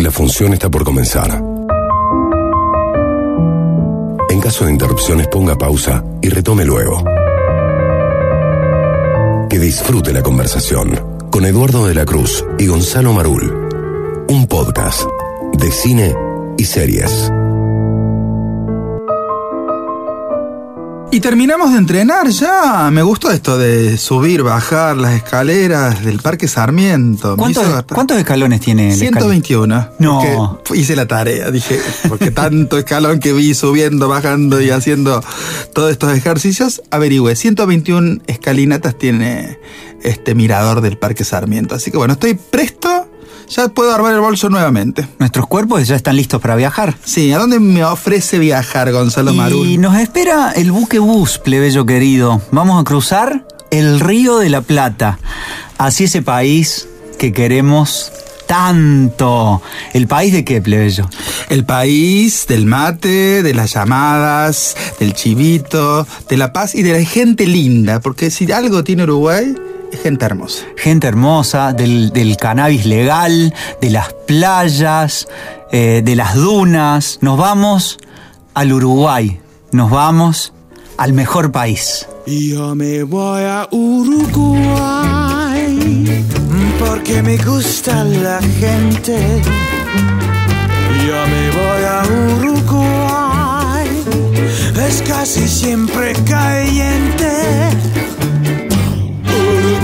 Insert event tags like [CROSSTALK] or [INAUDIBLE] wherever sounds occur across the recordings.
La función está por comenzar. En caso de interrupciones ponga pausa y retome luego. Que disfrute la conversación con Eduardo de la Cruz y Gonzalo Marul. Un podcast de cine y series. Y terminamos de entrenar ya. Me gustó esto de subir, bajar las escaleras del Parque Sarmiento. ¿Cuántos, escalones tiene el 121. No. Hice la tarea, dije, porque tanto escalón que vi subiendo, bajando y haciendo todos estos ejercicios, averigüé. 121 escalinatas tiene este mirador del Parque Sarmiento. Así que bueno, estoy presto. Ya puedo armar el bolso nuevamente. Nuestros cuerpos ya están listos para viajar. Sí, ¿a dónde me ofrece viajar Gonzalo Marul? Y nos espera el buque bus, plebeyo querido. Vamos a cruzar el río de la Plata hacia ese país que queremos tanto. ¿El país de qué, plebeyo? El país del mate, de las llamadas, del chivito, de la paz y de la gente linda. Porque si algo tiene Uruguay, gente hermosa. Gente hermosa, del, del cannabis legal, de las playas, eh, de las dunas. Nos vamos al Uruguay. Nos vamos al mejor país. Yo me voy a Uruguay porque me gusta la gente. Yo me voy a Uruguay, es casi siempre caliente.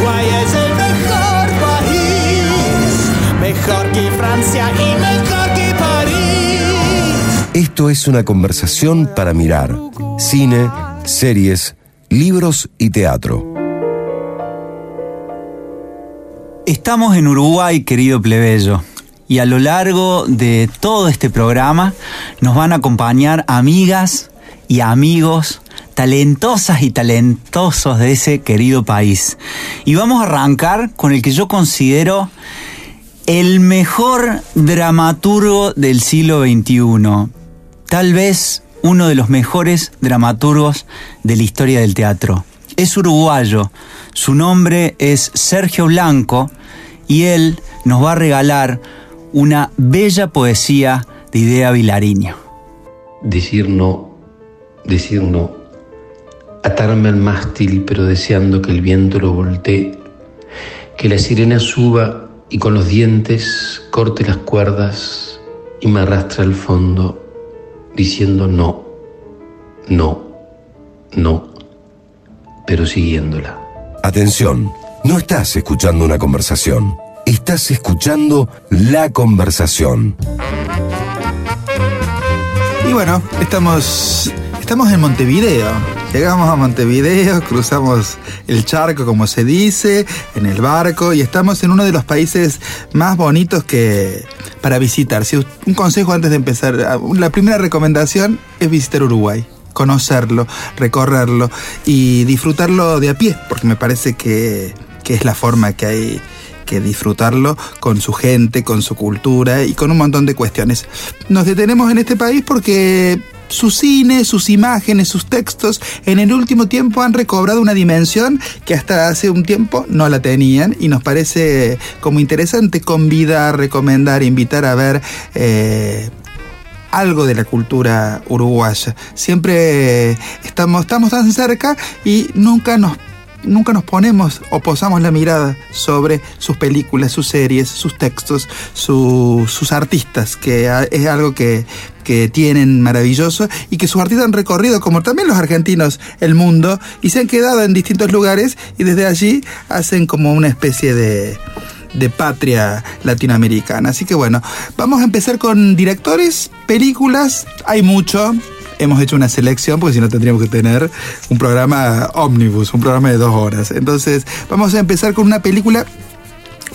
Uruguay es el mejor país, mejor que Francia y mejor que París. Esto es una conversación para mirar cine, series, libros y teatro. Estamos en Uruguay, querido plebeyo, y a lo largo de todo este programa nos van a acompañar amigas y amigos talentosas y talentosos de ese querido país. Y vamos a arrancar con el que yo considero el mejor dramaturgo del siglo XXI. Tal vez uno de los mejores dramaturgos de la historia del teatro. Es uruguayo, su nombre es Sergio Blanco y él nos va a regalar una bella poesía de Idea Vilariño. Decir no, decir no. Atarme al mástil pero deseando que el viento lo voltee. Que la sirena suba y con los dientes corte las cuerdas y me arrastre al fondo diciendo no, no, no, pero siguiéndola. Atención, no estás escuchando una conversación, estás escuchando la conversación. Y bueno, estamos, estamos en Montevideo. Llegamos a Montevideo, cruzamos el charco, como se dice, en el barco y estamos en uno de los países más bonitos que para visitar. Si un consejo antes de empezar, la primera recomendación es visitar Uruguay conocerlo, recorrerlo y disfrutarlo de a pie, porque me parece que, que es la forma que hay que disfrutarlo con su gente, con su cultura y con un montón de cuestiones. Nos detenemos en este país porque su cine, sus imágenes, sus textos, en el último tiempo han recobrado una dimensión que hasta hace un tiempo no la tenían y nos parece como interesante convidar, recomendar, invitar a ver eh, algo de la cultura uruguaya. Siempre estamos, estamos tan cerca y nunca nos nunca nos ponemos o posamos la mirada sobre sus películas, sus series, sus textos, su, sus artistas, que es algo que, que tienen maravilloso y que sus artistas han recorrido, como también los argentinos, el mundo y se han quedado en distintos lugares y desde allí hacen como una especie de, de patria latinoamericana. Así que bueno, vamos a empezar con directores, películas, hay mucho. Hemos hecho una selección porque si no tendríamos que tener un programa ómnibus, un programa de dos horas. Entonces vamos a empezar con una película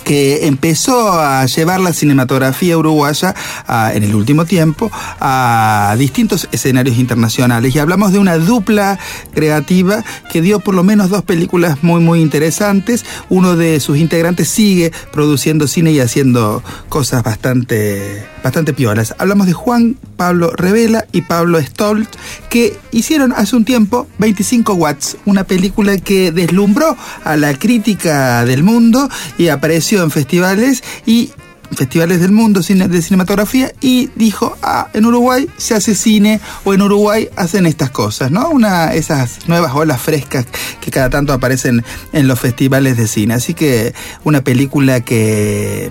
que empezó a llevar la cinematografía uruguaya a, en el último tiempo a distintos escenarios internacionales. Y hablamos de una dupla creativa que dio por lo menos dos películas muy muy interesantes. Uno de sus integrantes sigue produciendo cine y haciendo cosas bastante bastante piolas. Hablamos de Juan Pablo Revela y Pablo Stolt que hicieron hace un tiempo 25 watts una película que deslumbró a la crítica del mundo y apareció en festivales y festivales del mundo de cinematografía y dijo, ah, en Uruguay se hace cine o en Uruguay hacen estas cosas, ¿no? Una, esas nuevas olas frescas que cada tanto aparecen en los festivales de cine. Así que una película que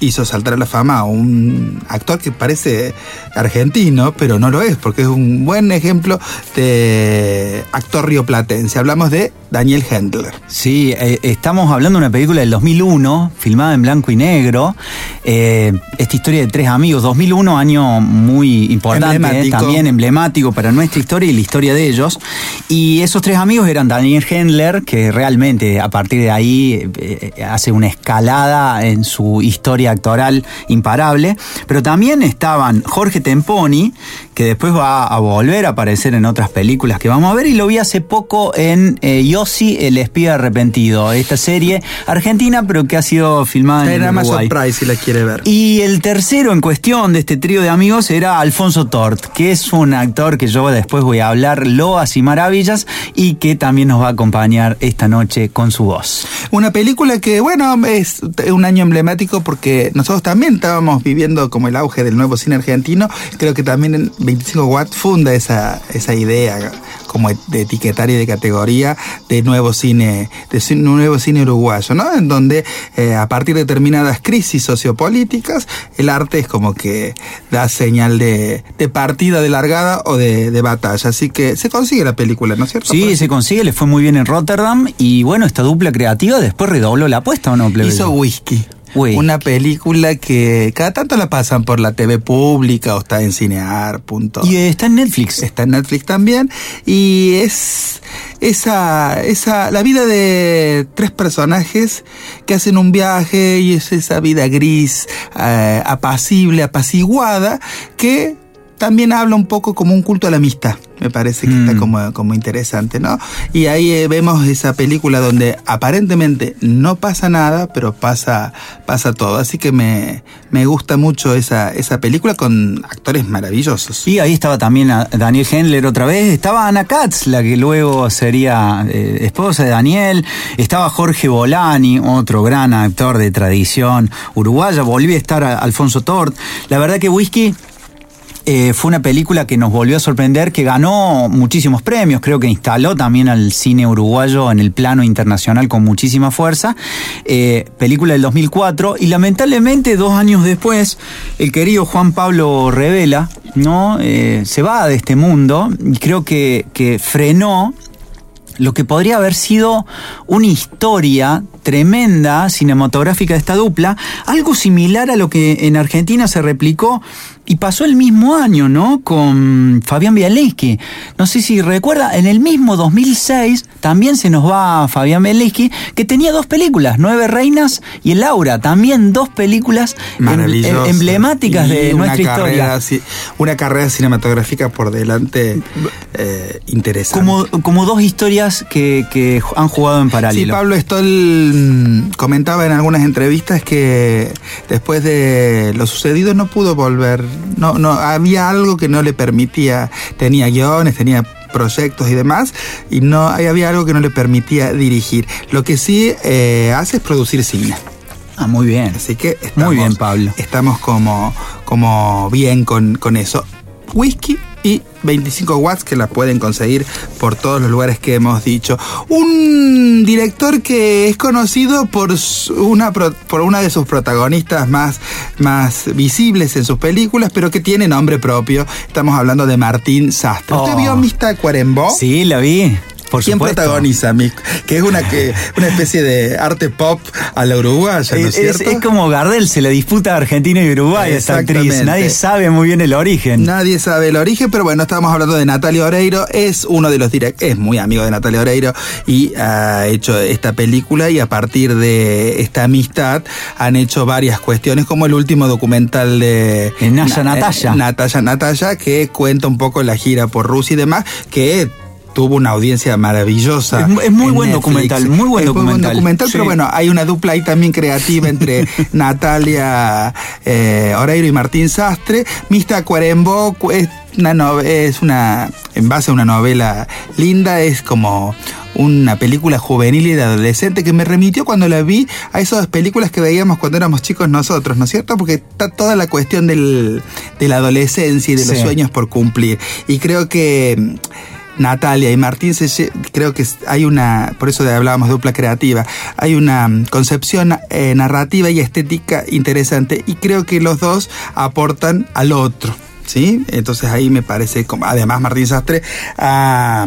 hizo saltar a la fama a un actor que parece argentino, pero no lo es, porque es un buen ejemplo de actor rioplatense. Hablamos de Daniel Hendler. Sí, eh, estamos hablando de una película del 2001, filmada en blanco y negro. Eh, esta historia de tres amigos, 2001, año muy importante, Emblemático. eh, también emblemático para nuestra historia y la historia de ellos. Y esos tres amigos eran Daniel Hendler, que realmente a partir de ahí hace una escalada en su historia actoral imparable. Pero también estaban Jorge Temponi, que después va a volver a aparecer en otras películas que vamos a ver, y lo vi hace poco en eh, Yossi, el espía arrepentido, esta serie argentina, pero que ha sido filmada Está en, en Uruguay. Prime si la quiere ver. Y el tercero en cuestión de este trío de amigos era Alfonso Tort, que es un actor que yo después voy a hablar loas y maravillas y que también nos va a acompañar esta noche con su voz. Una película que, bueno, es un año emblemático porque nosotros también estábamos viviendo como el auge del nuevo cine argentino. Creo que también 25 Watt funda esa, esa idea como de etiquetar y de categoría de nuevo cine, de cine- nuevo cine uruguayo, ¿no? En donde eh, a partir de determinadas crisis sociopolíticas, el arte es como que da señal de, de partida, de largada o de, de batalla. Así que se consigue la película, ¿no es cierto? Sí, se consigue, le fue muy bien en Rotterdam y bueno, esta dupla creativa después redobló la apuesta o no, plebeyo? Hizo Whisky. Una película que cada tanto la pasan por la TV pública o está en Cinear. Punto. Y está en Netflix. Está en Netflix también. Y es esa, esa, la vida de tres personajes que hacen un viaje y es esa vida gris, eh, apacible, apaciguada, que también habla un poco como un culto a la amistad. Me parece que está Mm. como, como interesante, ¿no? Y ahí eh, vemos esa película donde aparentemente no pasa nada, pero pasa, pasa todo. Así que me, me gusta mucho esa, esa película con actores maravillosos. Y ahí estaba también Daniel Hendler otra vez, estaba Ana Katz, la que luego sería eh, esposa de Daniel, estaba Jorge Bolani, otro gran actor de tradición uruguaya, volvió a estar a- Alfonso Tort. La verdad que Whisky eh, fue una película que nos volvió a sorprender, que ganó muchísimos premios, creo que instaló también al cine uruguayo en el plano internacional con muchísima fuerza. Eh, película del 2004 y lamentablemente dos años después el querido Juan Pablo Revela no Eh, se va de este mundo y creo que, que frenó lo que podría haber sido una historia tremenda cinematográfica de esta dupla, algo similar a lo que en Argentina se replicó y pasó el mismo año, ¿no? Con Fabián Bialeski. No sé si recuerda, en el mismo 2006 también se nos va Fabián Bialeski, que tenía dos películas, Nueve Reinas y El Aura, también dos películas em- emblemáticas de una nuestra carrera, historia. Una carrera cinematográfica por delante eh, interesante. Como, como dos historias que, que han jugado en Sí, paralelo. Pablo Stoll mm, comentaba en algunas entrevistas que después de lo sucedido no pudo volver. No, no, había algo que no le permitía. Tenía guiones, tenía proyectos y demás, y no había algo que no le permitía dirigir. Lo que sí eh, hace es producir cine. Ah, muy bien. Así que estamos, Muy bien, Pablo. Estamos como, como bien con, con eso. Whisky y 25 watts que la pueden conseguir por todos los lugares que hemos dicho. Un director que es conocido por una, por una de sus protagonistas más, más visibles en sus películas, pero que tiene nombre propio. Estamos hablando de Martín Sastre. ¿Usted Oh. vio Mista Cuarembó? Sí, la vi. Por ¿Quién supuesto. protagoniza? Mi- Que es una, que, una especie de arte pop a la uruguaya, ¿no es, cierto? es como Gardel, se le disputa a Argentina y Uruguay esta actriz. Nadie sabe muy bien el origen. Nadie sabe el origen, pero bueno, estamos hablando de Natalia Oreiro. Es uno de los direct, es muy amigo de Natalia Oreiro y ha hecho esta película y a partir de esta amistad han hecho varias cuestiones, como el último documental de Naya Na- Natalia. Natalia Natalia, que cuenta un poco la gira por Rusia y demás, que tuvo una audiencia maravillosa. Es mu- es muy en buen Netflix. documental, muy buen Es documental. documental, pero bueno, hay una dupla ahí también creativa entre [LAUGHS] Natalia eh, Oreiro y Martín Sastre. Mista Cuarembó cu- es una, es una, en base a una novela linda, es como una película juvenil y de adolescente que me remitió cuando la vi a esas películas que veíamos cuando éramos chicos nosotros, ¿no es cierto? Porque está toda la cuestión del, de la adolescencia y de los Sí. sueños por cumplir. Y creo que Natalia y Martín, se creo que hay una, por eso hablábamos de dupla creativa, hay una concepción eh, narrativa y estética interesante y creo que los dos aportan al otro. ¿Sí? Entonces ahí me parece, como, además Martín Sastre ha,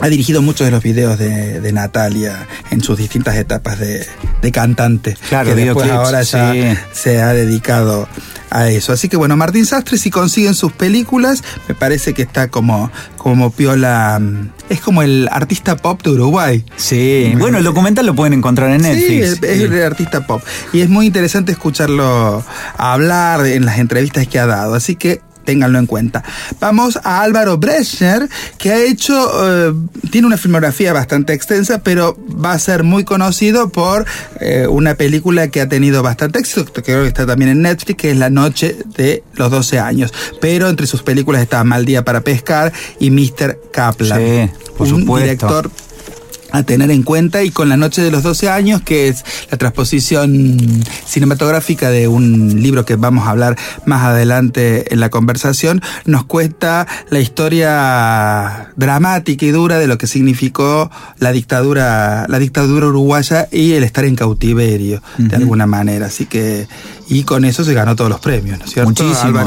ha dirigido muchos de los videos de, de Natalia en sus distintas etapas de, de cantante. Claro, que después videoclips, ahora ya sí. se ha dedicado a eso. Así que bueno, Martín Sastre, si consiguen sus películas, me parece que está como, como piola. Es como el artista pop de Uruguay. Sí, bueno, el documental lo pueden encontrar en Netflix. Sí, es, es el artista pop. Y es muy interesante escucharlo hablar en las entrevistas que ha dado. Así que ténganlo en cuenta. Vamos a Álvaro Breschner, que ha hecho, eh, tiene una filmografía bastante extensa, pero va a ser muy conocido por eh, una película que ha tenido bastante éxito, que creo que está también en Netflix, que es La Noche de los 12 años. Pero entre sus películas está Mal Día para Pescar y Mr. Kaplan. Sí, por un supuesto. director a tener en cuenta y con La Noche de los 12 años, que es la transposición cinematográfica de un libro que vamos a hablar más adelante en la conversación, nos cuesta la historia dramática y dura de lo que significó la dictadura, la dictadura uruguaya y el estar en cautiverio, de alguna manera. Así que, y con eso se ganó todos los premios, ¿no es cierto? Muchísimos.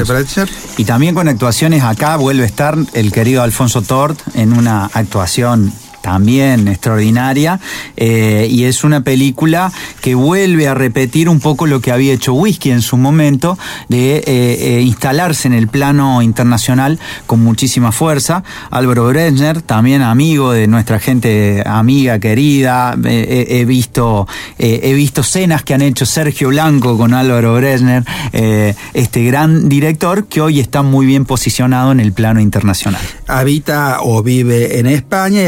Y también con actuaciones acá vuelve a estar el querido Alfonso Tort en una actuación también extraordinaria eh, y es una película que vuelve a repetir un poco lo que había hecho Whisky en su momento de eh, eh, instalarse en el plano internacional con muchísima fuerza. Álvaro Bresner, también amigo de nuestra gente amiga, querida, he, visto he visto escenas que han hecho Sergio Blanco con Álvaro Bresner, este gran director que hoy está muy bien posicionado en el plano internacional. habita o vive en España y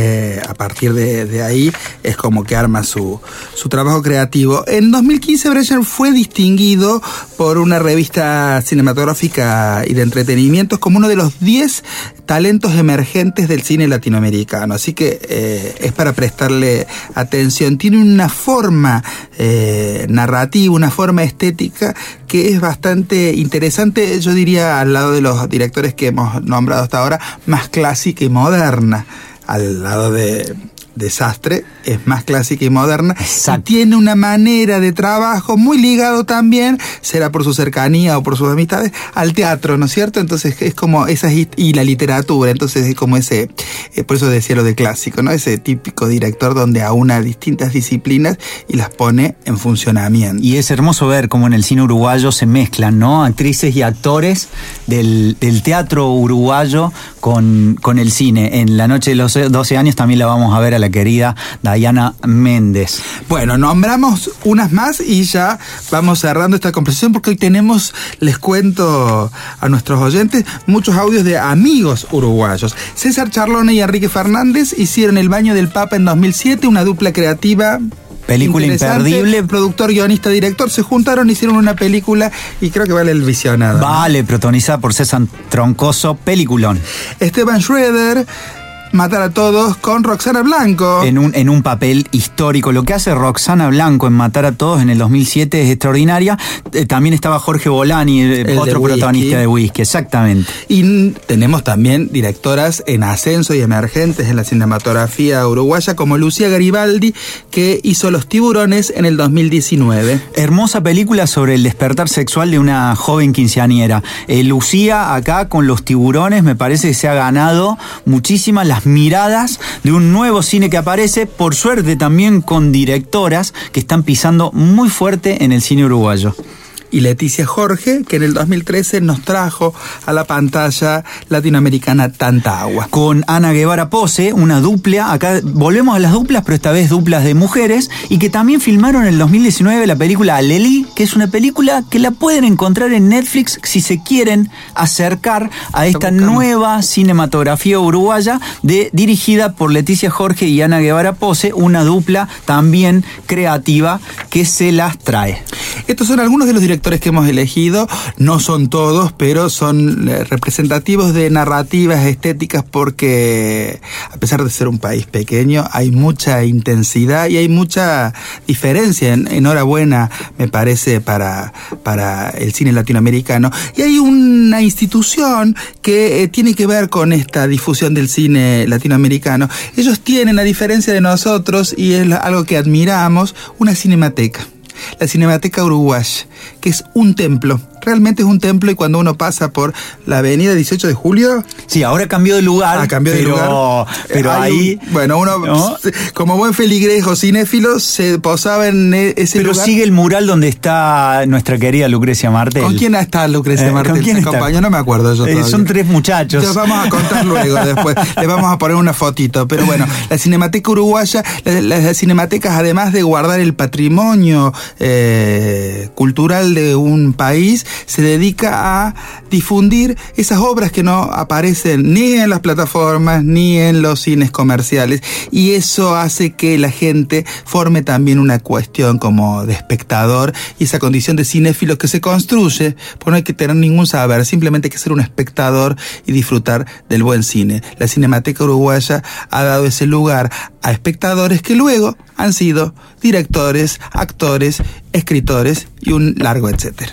eh, a partir de, ahí es como que arma su, su trabajo creativo. En 2015 Brecher fue distinguido por una revista cinematográfica y de entretenimientos como uno de los 10 talentos emergentes del cine latinoamericano. Así que eh, es para prestarle atención. Tiene una forma eh, narrativa, una forma estética que es bastante interesante, yo diría, al lado de los directores que hemos nombrado hasta ahora, más clásica y moderna. Al lado de Desastre es más clásica y moderna Exacto. y tiene una manera de trabajo muy ligado también, será por su cercanía o por sus amistades, al teatro, ¿no es cierto? Entonces es como esa y la literatura, entonces es como ese, eh, por eso decía lo de clásico, ¿no? Ese típico director donde aúna distintas disciplinas y las pone en funcionamiento. Y es hermoso ver cómo en el cine uruguayo se mezclan, ¿no? Actrices y actores del, del teatro uruguayo con, con el cine. En la noche de los 12 años también la vamos a ver a la querida Diana Méndez. Bueno, nombramos unas más y ya vamos cerrando esta conversación porque hoy tenemos, les cuento a nuestros oyentes, muchos audios de amigos uruguayos. César Charlone y Enrique Fernández hicieron El Baño del Papa en 2007, una dupla creativa. Película imperdible. Productor, guionista, director se juntaron, hicieron una película y creo que vale el visionado. ¿no? Vale, protagonizada por César Troncoso, peliculón. Esteban Schroeder, Matar a Todos con Roxana Blanco. En un, en un papel histórico. Lo que hace Roxana Blanco en Matar a Todos en el 2007 es extraordinaria. Eh, también estaba Jorge Bolani, eh, otro protagonista de Whisky, exactamente. Y tenemos también directoras en ascenso y emergentes en la cinematografía uruguaya, como Lucía Garibaldi, que hizo Los Tiburones en el 2019. Hermosa película sobre el despertar sexual de una joven quinceañera. Eh, Lucía, acá con los tiburones, me parece que se ha ganado muchísimas las miradas de un nuevo cine que aparece, por suerte también con directoras que están pisando muy fuerte en el cine uruguayo. Y Leticia Jorge, que en el 2013 nos trajo a la pantalla latinoamericana Tanta Agua. con Ana Guevara Pose, una dupla, acá volvemos a las duplas, pero esta vez duplas de mujeres, y que también filmaron en el 2019 la película Aleli, que es una película que la pueden encontrar en Netflix si se quieren acercar a esta nueva cinematografía uruguaya de, dirigida por Leticia Jorge y Ana Guevara Pose, una dupla también creativa que se las trae. Estos son algunos de los directores que hemos elegido no son todos, pero son eh, representativos de narrativas estéticas porque a pesar de ser un país pequeño hay mucha intensidad y hay mucha diferencia. En- enhorabuena, me parece, para, para el cine latinoamericano. Y hay una institución que eh, tiene que ver con esta difusión del cine latinoamericano. Ellos tienen, a diferencia de nosotros, y es algo que admiramos, una cinemateca. La Cinemateca Uruguaya, que es un templo. Realmente es un templo y cuando uno pasa por la avenida 18 de julio, Sí, ahora cambió de lugar. Ah, cambió de pero, lugar. Pero ahí. un- bueno, uno, ¿no? como buen feligrejo cinéfilo, se posaba en e- ese Pero lugar. sigue el mural donde está nuestra querida Lucrecia Martel. ¿Con quién está Lucrecia Eh, Martel? ¿con quién acompañó? No me acuerdo yo Eh, son tres muchachos. Te vamos a contar [LAUGHS] luego después. Le vamos a poner una fotito. Pero bueno, la Cinemateca Uruguaya, la- la- las cinematecas, además de guardar el patrimonio eh, cultural de un país, se dedica a difundir esas obras que no aparecen ni en las plataformas ni en los cines comerciales. Y eso hace que la gente forme también una cuestión como de espectador y esa condición de cinéfilo que se construye, porque no hay que tener ningún saber, simplemente hay que ser un espectador y disfrutar del buen cine. La Cinemateca Uruguaya ha dado ese lugar a espectadores que luego han sido directores, actores, escritores y un largo etcétera.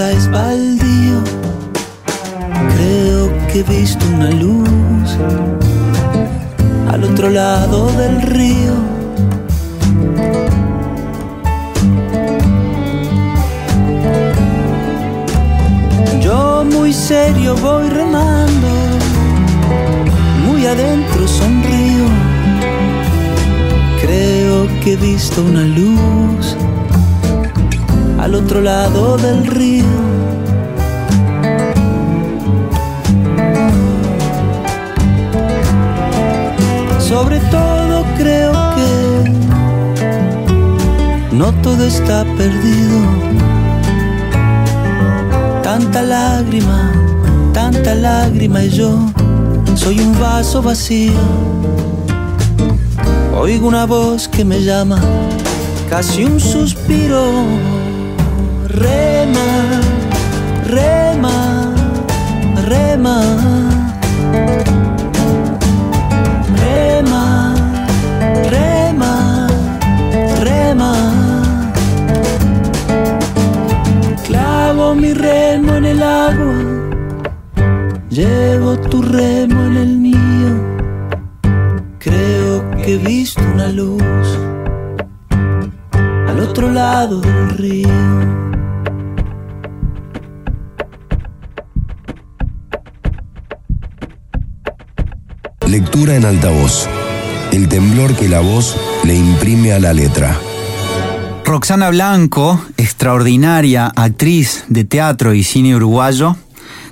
Expresa es baldío. Creo que he visto una luz vaso vacío. Oigo una voz que me llama, casi un suspiro. Rema, rema, rema. Rema, rema, rema. Clavo mi remo en el agua, llevo tu remo una luz al otro lado del río. Lectura en altavoz. El temblor que la voz le imprime a la letra. Roxana Blanco, extraordinaria actriz de teatro y cine uruguayo,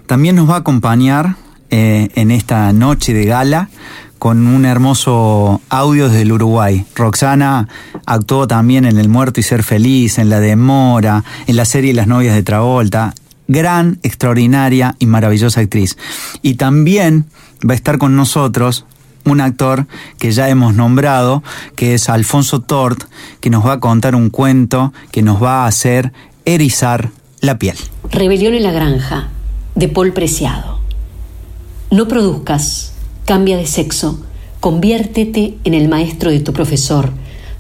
también nos va a acompañar eh, en esta noche de gala con un hermoso audio desde el Uruguay. Roxana actuó también en El Muerto y Ser Feliz, en La Demora, en la serie Las Novias de Travolta. Gran, extraordinaria y maravillosa actriz. Y también va a estar con nosotros un actor que ya hemos nombrado, que es Alfonso Tort, que nos va a contar un cuento que nos va a hacer erizar la piel. Rebelión en la granja, de Paul Preciado. No produzcas, cambia de sexo, conviértete en el maestro de tu profesor,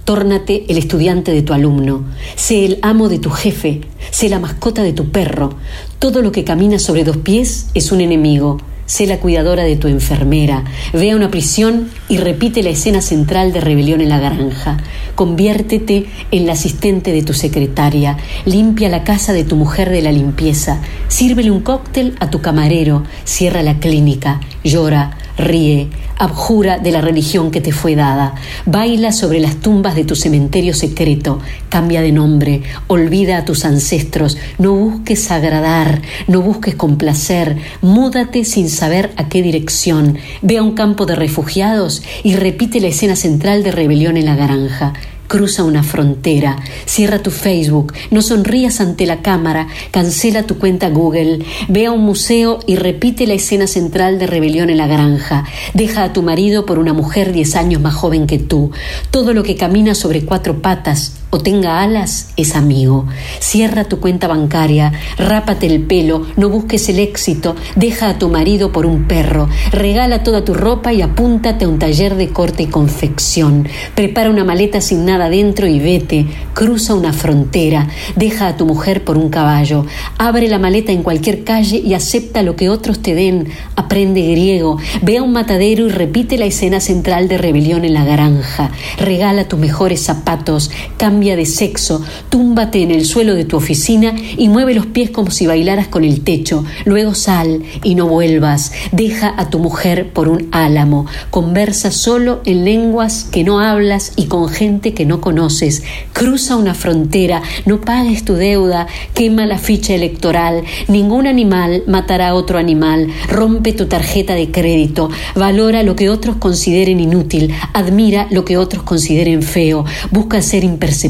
tórnate el estudiante de tu alumno, sé el amo de tu jefe, sé la mascota de tu perro. Todo lo que camina sobre dos pies es un enemigo. Sé la cuidadora de tu enfermera, ve a una prisión y repite la escena central de Rebelión en la Granja. Conviértete en la asistente de tu secretaria, limpia la casa de tu mujer de la limpieza, sírvele un cóctel a tu camarero, cierra la clínica, llora, ríe, abjura de la religión que te fue dada, baila sobre las tumbas de tu cementerio secreto, cambia de nombre, olvida a tus ancestros, no busques agradar, no busques complacer, múdate sin saber a qué dirección, ve a un campo de refugiados y repite la escena central de rebelión en la granja. Cruza una frontera, cierra tu Facebook, no sonrías ante la cámara, cancela tu cuenta Google, ve a un museo y repite la escena central de Rebelión en la Granja. Deja a tu marido por una mujer diez años más joven que tú. Todo lo que camina sobre cuatro patas o tenga alas es amigo. Cierra tu cuenta bancaria, rápate el pelo, no busques el éxito, deja a tu marido por un perro, regala toda tu ropa y apúntate a un taller de corte y confección. Prepara una maleta sin nada adentro y vete, cruza una frontera, deja a tu mujer por un caballo, abre la maleta en cualquier calle y acepta lo que otros te den, aprende griego, ve a un matadero y repite la escena central de rebelión en la granja, regala tus mejores zapatos, cambia de sexo, túmbate en el suelo de tu oficina y mueve los pies como si bailaras con el techo, luego sal y no vuelvas, deja a tu mujer por un álamo, conversa solo en lenguas que no hablas y con gente que no conoces, cruza una frontera, no pagues tu deuda, quema la ficha electoral, ningún animal matará a otro animal, rompe tu tarjeta de crédito, valora lo que otros consideren inútil, admira lo que otros consideren feo, busca ser imperceptible,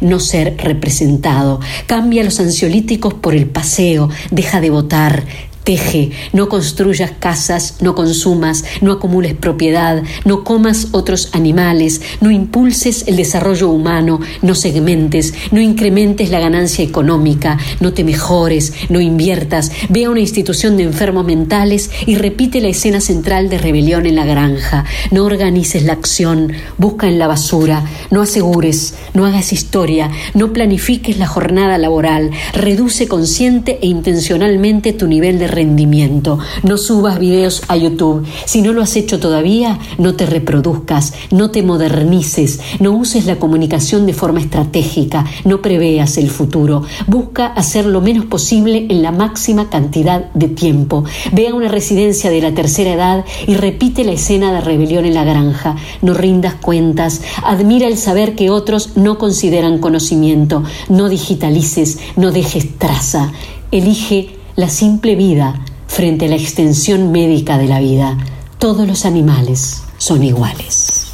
no ser representado, cambia los ansiolíticos por el paseo, deja de votar, Teje, no construyas casas, no consumas, no acumules propiedad, no comas otros animales, no impulses el desarrollo humano, no segmentes, no incrementes la ganancia económica, no te mejores, no inviertas, ve a una institución de enfermos mentales y repite la escena central de rebelión en la granja. No organices la acción, busca en la basura, no asegures, no hagas historia, no planifiques la jornada laboral, reduce consciente e intencionalmente tu nivel de rendimiento. No subas videos a YouTube. Si no lo has hecho todavía, no te reproduzcas, no te modernices, no uses la comunicación de forma estratégica, no preveas el futuro. Busca hacer lo menos posible en la máxima cantidad de tiempo. Ve a una residencia de la tercera edad y repite la escena de rebelión en la granja. No rindas cuentas. Admira el saber que otros no consideran conocimiento. No digitalices, no dejes traza. Elige la simple vida frente a la extensión médica de la vida. Todos los animales son iguales.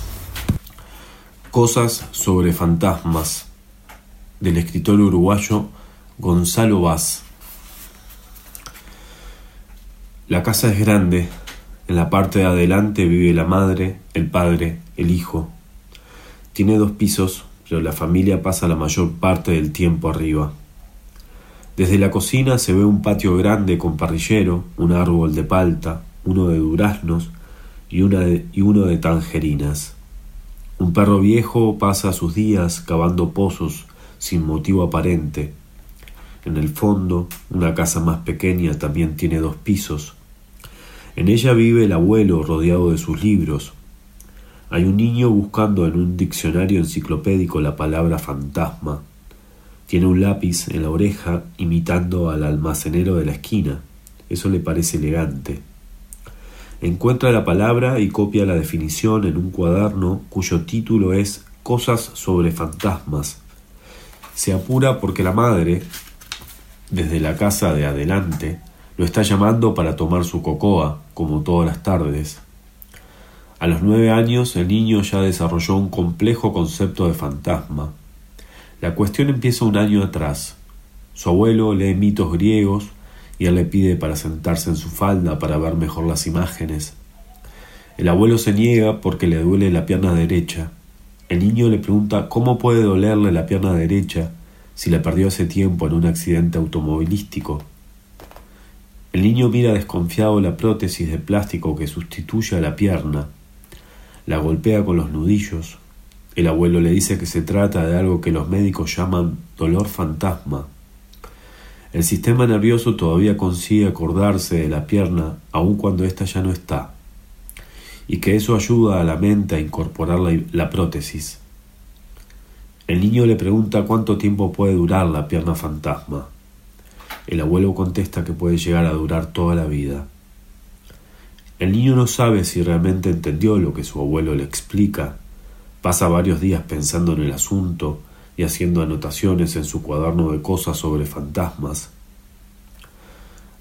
Cosas sobre fantasmas del escritor uruguayo Gonzalo Vaz. La casa es grande, en la parte de adelante vive la madre, el padre, el hijo. Tiene dos pisos, pero la familia pasa la mayor parte del tiempo arriba. Desde la cocina se ve un patio grande con parrillero, un árbol de palta, uno de duraznos y, una y uno de tangerinas. Un perro viejo pasa sus días cavando pozos sin motivo aparente. En el fondo, una casa más pequeña también tiene dos pisos. En ella vive el abuelo rodeado de sus libros. Hay un niño buscando en un diccionario enciclopédico la palabra fantasma tiene un lápiz en la oreja imitando al almacenero de la esquina. Eso le parece elegante. Encuentra la palabra y copia la definición en un cuaderno cuyo título es Cosas sobre fantasmas. Se apura porque la madre, desde la casa de adelante, lo está llamando para tomar su cocoa, como todas las tardes. A los nueve años el niño ya desarrolló un complejo concepto de fantasma. La cuestión empieza un año atrás. Su abuelo lee mitos griegos y él le pide para sentarse en su falda para ver mejor las imágenes. El abuelo se niega porque le duele la pierna derecha. El niño le pregunta cómo puede dolerle la pierna derecha si la perdió hace tiempo en un accidente automovilístico. El niño mira desconfiado la prótesis de plástico que sustituye a la pierna. La golpea con los nudillos. El abuelo le dice que se trata de algo que los médicos llaman dolor fantasma. El sistema nervioso todavía consigue acordarse de la pierna aun cuando ésta ya no está, y que eso ayuda a la mente a incorporar la, la prótesis. El niño le pregunta cuánto tiempo puede durar la pierna fantasma. El abuelo contesta que puede llegar a durar toda la vida. El niño no sabe si realmente entendió lo que su abuelo le explica. Pasa varios días pensando en el asunto y haciendo anotaciones en su cuaderno de cosas sobre fantasmas.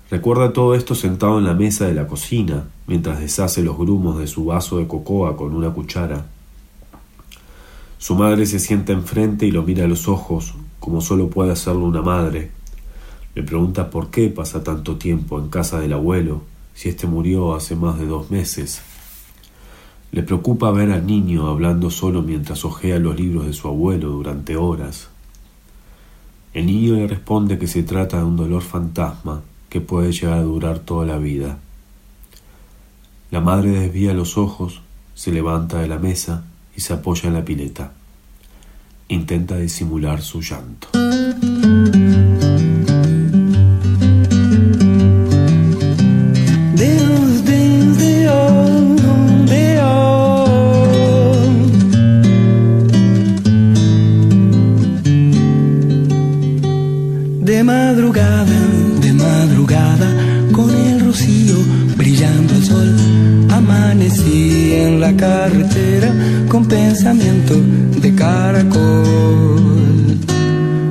Recuerda todo esto sentado en la mesa de la cocina, mientras deshace los grumos de su vaso de cocoa con una cuchara. Su madre se sienta enfrente y lo mira a los ojos, como solo puede hacerlo una madre. Le pregunta por qué pasa tanto tiempo en casa del abuelo, si éste murió hace más de dos meses. Le preocupa ver al niño hablando solo mientras hojea los libros de su abuelo durante horas. El niño le responde que se trata de un dolor fantasma que puede llegar a durar toda la vida. La madre desvía los ojos, se levanta de la mesa y se apoya en la pileta. Intenta disimular su llanto. Carretera con pensamiento de caracol.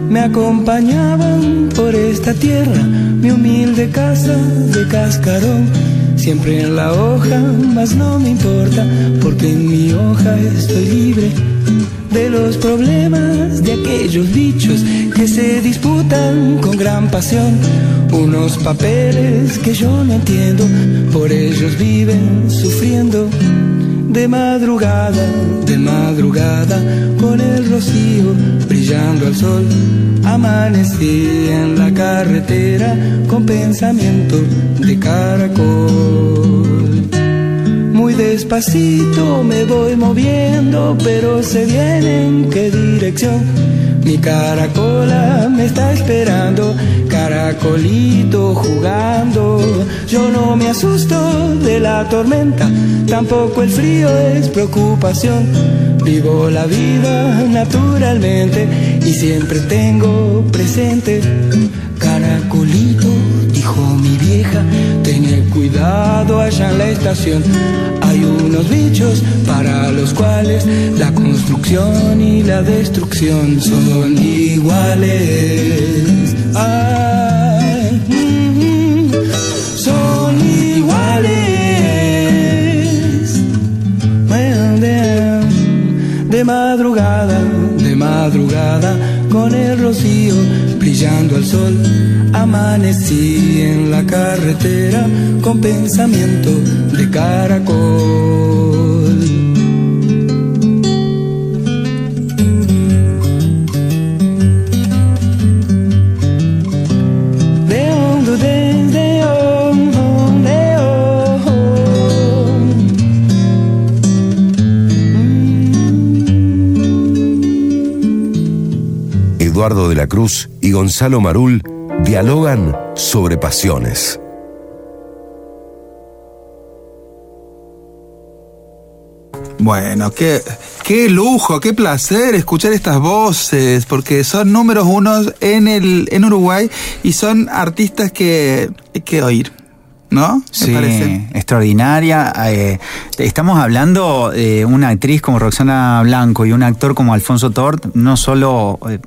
Me acompañaban por esta tierra mi humilde casa de cascarón, siempre en la hoja, mas no me importa, porque en mi hoja estoy libre de los problemas de aquellos bichos que se disputan con gran pasión. Unos papeles que yo no entiendo, por ellos viven sufriendo. De madrugada, de madrugada, con el rocío brillando al sol, amanecí en la carretera con pensamiento de caracol. Muy despacito me voy moviendo, pero sé bien en qué dirección. Mi caracola me está esperando, caracolito jugando. Yo no me asusto de la tormenta, tampoco el frío es preocupación. Vivo la vida naturalmente y siempre tengo presente. Caracolito, dijo mi vieja, ten cuidado allá en la estación. Hay unos bichos para los cuales la construcción y la destrucción son iguales. Mm, son iguales. De madrugada, de madrugada, con el rocío brillando al sol, amanecí en la carretera con pensamiento de caracol. Eduardo de la Cruz y Gonzalo Marul dialogan sobre pasiones. Bueno, qué, qué lujo, qué placer escuchar estas voces, porque son números unos en el en Uruguay y son artistas que hay que oír. ¿No? Me Sí, parece. extraordinaria. Eh, estamos hablando de una actriz como Roxana Blanco y un actor como Alfonso Tort, no solo eh,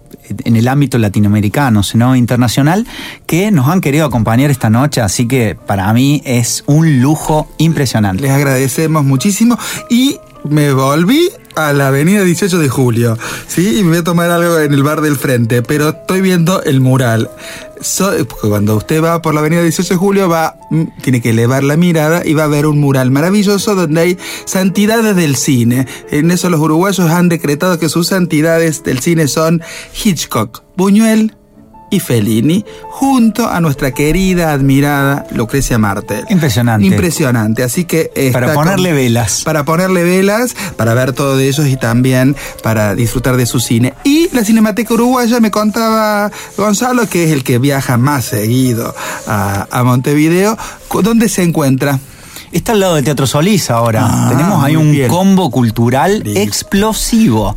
en el ámbito latinoamericano, sino internacional, que nos han querido acompañar esta noche, así que para mí es un lujo impresionante. Les agradecemos muchísimo y me volví a la avenida 18 de julio, ¿sí? Y me voy a tomar algo en el bar del frente, pero estoy viendo el mural. So- cuando usted va por la avenida 18 de julio, va, mm, tiene que elevar la mirada y va a ver un mural maravilloso donde hay santidades del cine. En eso los uruguayos han decretado que sus santidades del cine son Hitchcock, Buñuel y Fellini, junto a nuestra querida, admirada Lucrecia Martel. Impresionante. Impresionante. Así que Para ponerle velas. Para ponerle velas, para ver todo de ellos y también para disfrutar de su cine. Y la Cinemateca Uruguaya me contaba Gonzalo, que es el que viaja más seguido a, a Montevideo, ¿dónde se encuentra? Está al lado del Teatro Solís ahora. Ah, Tenemos ahí un bien. combo cultural Listo. explosivo.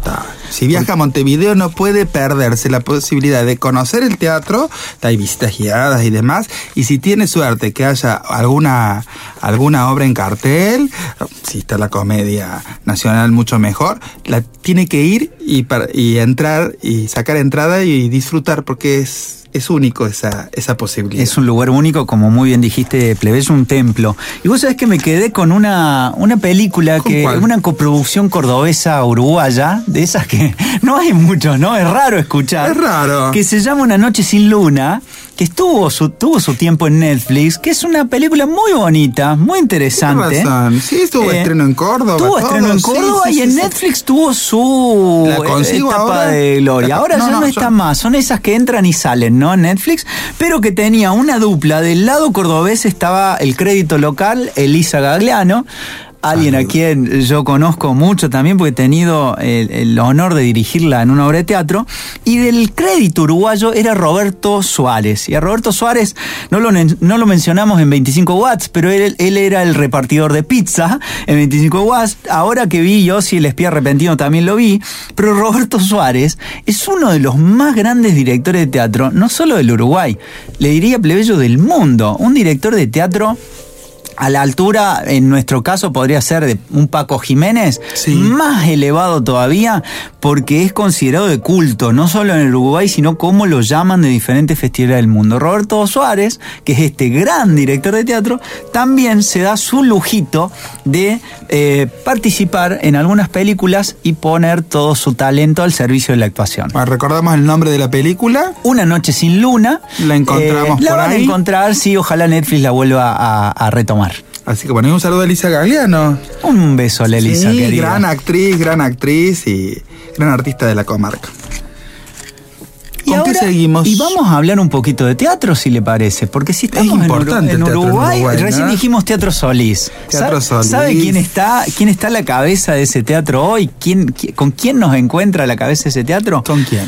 Si viaja a Montevideo no puede perderse la posibilidad de conocer el teatro, hay visitas guiadas y demás, y si tiene suerte que haya alguna, alguna obra en cartel, si está la comedia nacional mucho mejor, la tiene que ir y, y entrar y sacar entrada y disfrutar porque es, es único esa, esa posibilidad. Es un lugar único, como muy bien dijiste, Plebeyo, un templo. Y vos sabés que me quedé con una, una película ¿Con que cuál? una coproducción cordobesa uruguaya, de esas que [LAUGHS] no hay muchos, ¿no? Es raro escuchar. Es raro. Que se llama Una noche sin luna, que estuvo su, tuvo su tiempo en Netflix, que es una película muy bonita, muy interesante. Sí, estuvo estreno en Córdoba, Tuvo estreno en Córdoba sí, y en sí. Netflix tuvo su ¿La consigo etapa ahora? de gloria. Ahora no, ya no, no, está yo- más, son esas que entran y salen, ¿no? En Netflix, pero que tenía una dupla. Del lado cordobés estaba el crédito local, Elisa Gagliano. Alguien a quien yo conozco mucho también porque he tenido el, el honor de dirigirla en una obra de teatro. Y del crédito uruguayo era Roberto Suárez. Y a Roberto Suárez no lo, no lo mencionamos en 25 watts, pero él, él era el repartidor de pizza en 25 watts. Ahora que vi yo, si el espía arrepentido también lo vi. Pero Roberto Suárez es uno de los más grandes directores de teatro, no solo del Uruguay, le diría plebeyo del mundo. Un director de teatro a la altura, en nuestro caso, podría ser de un Paco Jiménez, Sí. más elevado todavía, porque es considerado de culto, no solo en el Uruguay, sino como lo llaman de diferentes festivales del mundo. Roberto Suárez, que es este gran director de teatro, también se da su lujito de eh, participar en algunas películas y poner todo su talento al servicio de la actuación. Bueno, recordamos el nombre de la película. Una noche sin luna. La encontramos eh, La por van a encontrar, sí, ojalá Netflix la vuelva a, a retomar. Así que bueno, y un saludo a Elisa Gagliano. Un beso a la Elisa, sí, querida. gran actriz, gran actriz y gran artista de la comarca. Y ¿Con qué ahora- seguimos? Y vamos a hablar un poquito de teatro, si le parece, porque si estamos importante en, teatro en Uruguay, Uruguay, ¿no? recién dijimos Teatro Solís. Teatro ¿Sabe, Solís. ¿Sabe quién está, quién está a la cabeza de ese teatro hoy? ¿Quién, qui- ¿Con quién nos encuentra a la cabeza de ese teatro? ¿Con quién?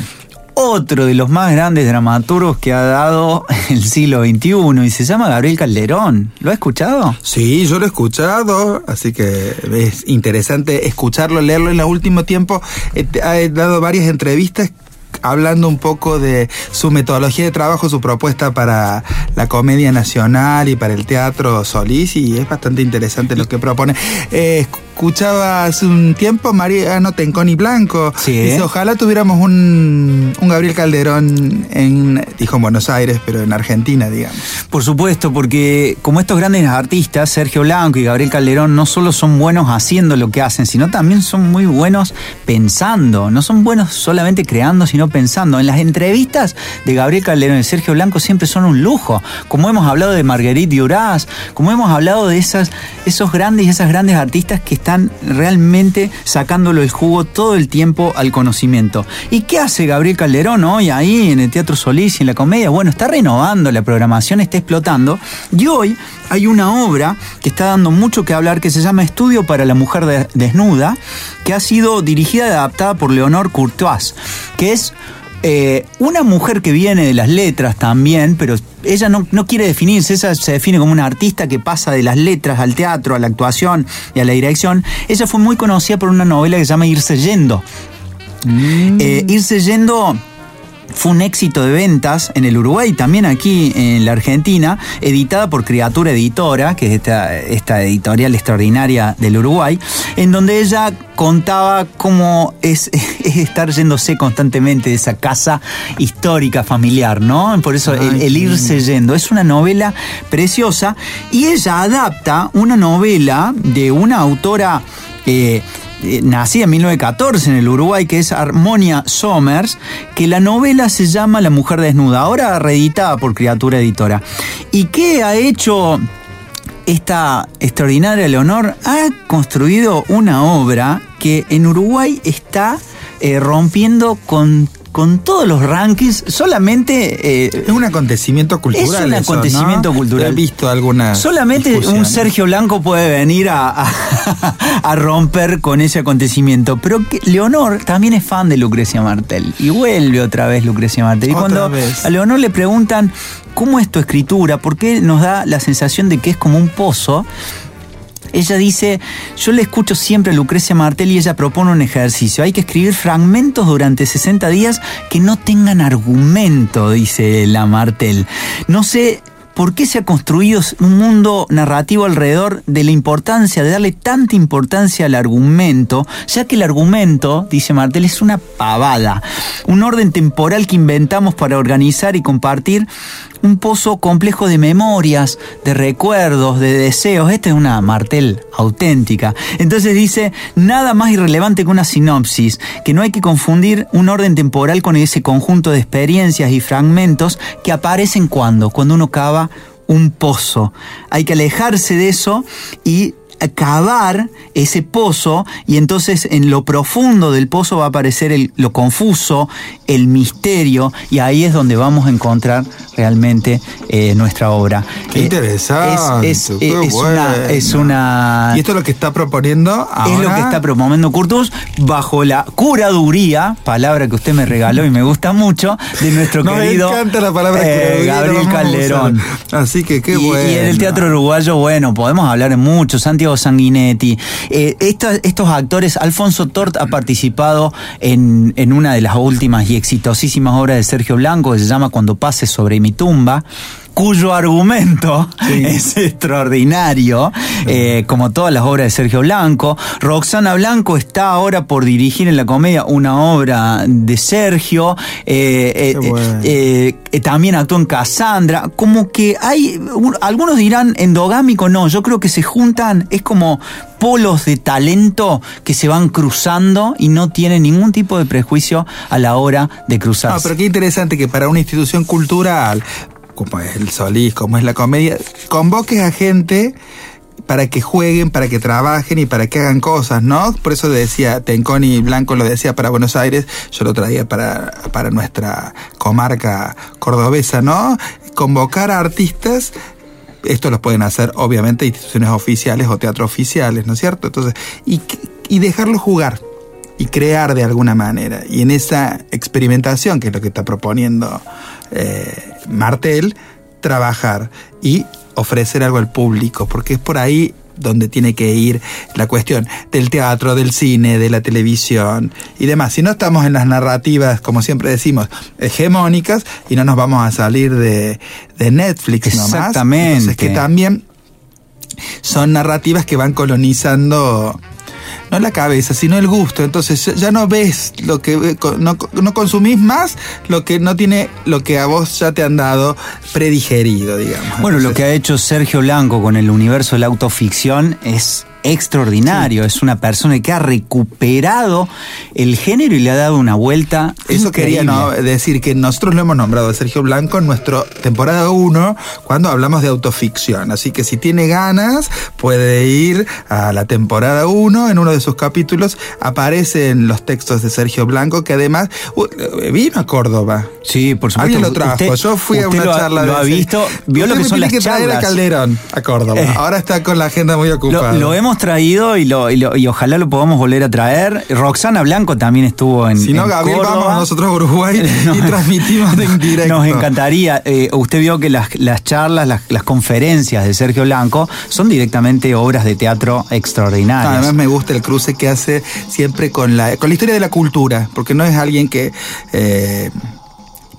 Otro de los más grandes dramaturgos que ha dado [LAUGHS] el siglo XXI y se llama Gabriel Calderón. ¿Lo ha escuchado? Sí, yo lo he escuchado, así que es interesante escucharlo, leerlo en el último tiempo. Eh, Ha dado varias entrevistas hablando un poco de su metodología de trabajo, su propuesta para la comedia nacional y para el teatro Solís y es bastante interesante lo que propone. Eh, escuchaba hace un tiempo Mariano Tenconi Blanco. Sí. Dice, ojalá tuviéramos un, un Gabriel Calderón en, dijo en Buenos Aires, pero en Argentina, digamos. Por supuesto, porque como estos grandes artistas, Sergio Blanco y Gabriel Calderón, no solo son buenos haciendo lo que hacen, sino también son muy buenos pensando. No son buenos solamente creando, sino pensando. En las entrevistas de Gabriel Calderón y Sergio Blanco siempre son un lujo. Como hemos hablado de Marguerite Duras, como hemos hablado de esas, esos grandes y esas grandes artistas que están realmente sacándolo el jugo todo el tiempo al conocimiento. ¿Y qué hace Gabriel Calderón hoy ahí en el Teatro Solís y en la comedia? Bueno, está renovando, la programación está explotando y hoy hay una obra que está dando mucho que hablar que se llama Estudio para la Mujer de- Desnuda, que ha sido dirigida y adaptada por Leonor Courtois, que es eh, una mujer que viene de las letras también, pero ella no, no quiere definirse, ella se define como una artista que pasa de las letras al teatro, a la actuación y a la dirección. Ella fue muy conocida por una novela que se llama Irse Yendo. Eh, Irse Yendo fue un éxito de ventas en el Uruguay y también aquí en la Argentina, editada por Criatura Editora, que es esta, esta editorial extraordinaria del Uruguay, en donde ella contaba cómo es, [LAUGHS] es estar yéndose constantemente de esa casa histórica familiar, ¿no? Por eso el, Ay, el qué irse yendo. Es una novela preciosa y ella adapta una novela de una autora eh, eh, nacida en 1914 en el Uruguay, que es Harmonia Somers, que la novela se llama La Mujer Desnuda, ahora reeditada por Criatura Editora. ¿Y qué ha hecho esta extraordinaria Leonor? Ha construido una obra que en Uruguay está eh, rompiendo con, con todos los rankings, solamente... eh, Es un acontecimiento cultural. Es un eso, acontecimiento ¿no? cultural. He visto algunas. Solamente un. Sergio Blanco puede venir a, a- [LAUGHS] a romper con ese acontecimiento. Pero que Leonor también es fan de Lucrecia Martel. Y vuelve otra vez Lucrecia Martel. Y Otra cuando vez. a Leonor le preguntan cómo es tu escritura, por qué nos da la sensación de que es como un pozo. Ella dice, yo le escucho siempre a Lucrecia Martel y ella propone un ejercicio. Hay que escribir fragmentos durante 60 días que no tengan argumento, dice la Martel. No sé por qué se ha construido un mundo narrativo alrededor de la importancia, de darle tanta importancia al argumento, ya que el argumento, dice Martel, es una pavada. Un orden temporal que inventamos para organizar y compartir un pozo complejo de memorias, de recuerdos, de deseos. Esta es una Martel auténtica. Entonces dice, nada más irrelevante que una sinopsis, que no hay que confundir un orden temporal con ese conjunto de experiencias y fragmentos que aparecen cuando, cuando uno cava un pozo. Hay que alejarse de eso y cavar ese pozo y entonces en lo profundo del pozo va a aparecer el- lo confuso, el misterio y ahí es donde vamos a encontrar realmente eh, nuestra obra. Qué Eh, interesante. Es, es- qué es una, bueno. es una- Y esto es lo que está proponiendo ahora. es lo que está promoviendo Curtus bajo la curaduría, palabra que usted me regaló y me gusta mucho, de nuestro [LAUGHS] querido encanta la palabra eh, Gabriel Calderón. Así que qué y, bueno. y en el teatro uruguayo, bueno, podemos hablar de mucho. Santiago Sanguinetti. Eh, estos actores, Alfonso Tort ha participado en, en una de las últimas y exitosísimas obras de Sergio Blanco que se llama Cuando pase sobre mi tumba cuyo argumento [LAUGHS] es extraordinario, eh, como todas las obras de Sergio Blanco. Roxana Blanco está ahora por dirigir en la comedia una obra de Sergio. eh, eh, bueno. eh, también actuó en Cassandra. Como que hay, un- algunos dirán endogámico, no, yo creo que se juntan, es como polos de talento que se van cruzando y no tienen ningún tipo de prejuicio a la hora de cruzarse. No, pero qué interesante que para una institución cultural, como es el Solís, como es la comedia, convoques a gente para que jueguen, para que trabajen y para que hagan cosas, ¿no? Por eso decía, Tenconi Blanco lo decía para Buenos Aires, yo lo traía para, para nuestra comarca cordobesa, ¿no? Convocar a artistas esto lo pueden hacer obviamente instituciones oficiales o teatros oficiales, ¿no es cierto? Entonces, y, y dejarlos jugar y crear de alguna manera. Y en esa experimentación, que es lo que está proponiendo eh, Martel, trabajar y ofrecer algo al público, porque es por ahí donde tiene que ir la cuestión del teatro, del cine, de la televisión y demás. Si no estamos en las narrativas, como siempre decimos, hegemónicas y no nos vamos a salir de, de Netflix nomás. Exactamente. Entonces que también son narrativas que van colonizando no la cabeza, sino el gusto. Entonces ya- no ves lo que eh, no, no consumís más lo que no tiene lo que a vos ya te han dado predigerido, digamos. Bueno, lo que ha hecho Sergio Blanco con el universo de la autoficción es extraordinario. Es una persona que ha recuperado el género y le ha dado una vuelta. Eso quería decir que nosotros lo hemos nombrado a Sergio Blanco en nuestra temporada 1 cuando hablamos de autoficción. Así que si tiene ganas, puede ir a la temporada 1. En uno de sus capítulos aparecen los textos de Sergio Blanco, que además uh, vino a Córdoba. Sí, por supuesto. Alguien lo trajo. Usted- Yo fui a una lo ha- charla lo de ha visto, vio lo que son las que traer a charlas. Calderón a Córdoba. Eh. Ahora está con la agenda muy ocupada. Lo, lo hemos traído y, lo, y, lo- y ojalá lo podamos volver a traer. Roxana Blanco también estuvo en. Si no, en Gabriel, Córdoba. vamos nosotros a Uruguay [LAUGHS] y transmitimos en directo. Nos encantaría. Eh, usted vio que las, las charlas, las, las conferencias de Sergio Blanco son directamente obras de teatro extraordinarias. Además me gusta el cruce que hace siempre con la, con la historia de la cultura, porque no es alguien que... eh,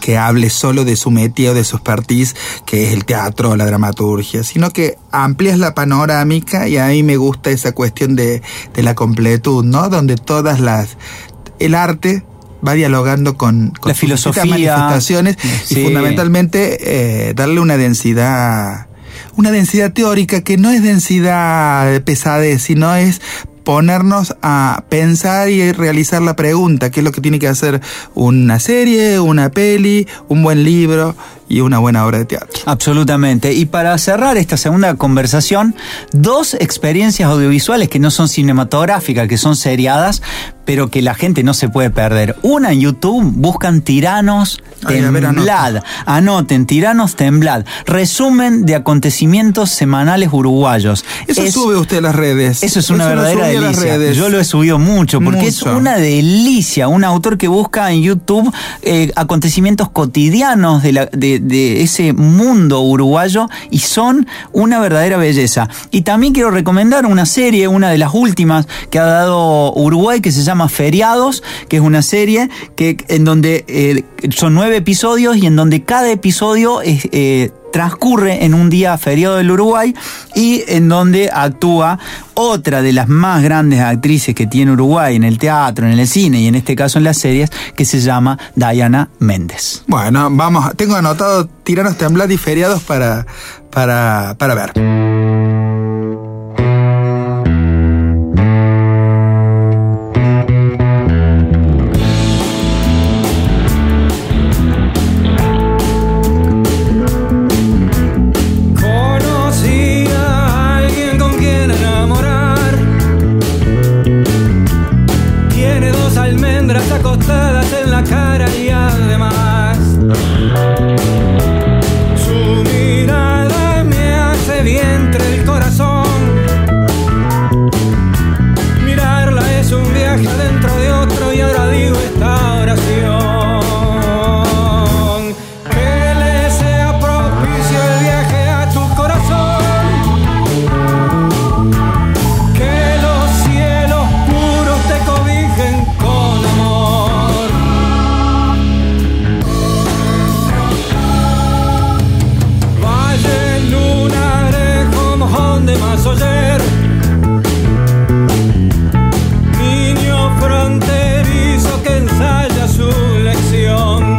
que hable solo de su métier o de su expertise, que es el teatro o la dramaturgia, sino que amplias la panorámica y a mí me gusta esa cuestión de, de la completud, ¿no? Donde todas las... El arte va dialogando con, con La sus filosofía. manifestaciones Sí. y fundamentalmente eh, darle una densidad una densidad teórica que no es densidad de pesadez, sino es ponernos a pensar y realizar la pregunta, qué es lo que tiene que hacer una serie, una peli, un buen libro y una buena obra de teatro. Absolutamente. Y para cerrar esta segunda conversación, dos experiencias audiovisuales que no son cinematográficas, que son seriadas, pero que la gente no se puede perder. Una en YouTube, buscan Tiranos Ay, Temblad. Anoten, Tiranos Temblad. Resumen de acontecimientos semanales uruguayos. Eso Es- sube usted a las redes. Eso es una Eso verdadera delicia. Yo lo he subido mucho porque es una delicia. Un autor que busca en YouTube eh, acontecimientos cotidianos de, la- de- de ese mundo uruguayo y son una verdadera belleza. Y también quiero recomendar una serie, una de las últimas que ha dado Uruguay que se llama Feriados, que es una serie que en donde eh, son nueve episodios y en donde cada episodio es eh, transcurre en un día feriado del Uruguay y en donde actúa otra de las más grandes actrices que tiene Uruguay en el teatro, en el cine y en este caso en las series, que se llama Diana Méndez. Bueno, vamos, tengo anotado tiranos temblad y feriados para, para, para ver. Niño fronterizo que ensaya su lección.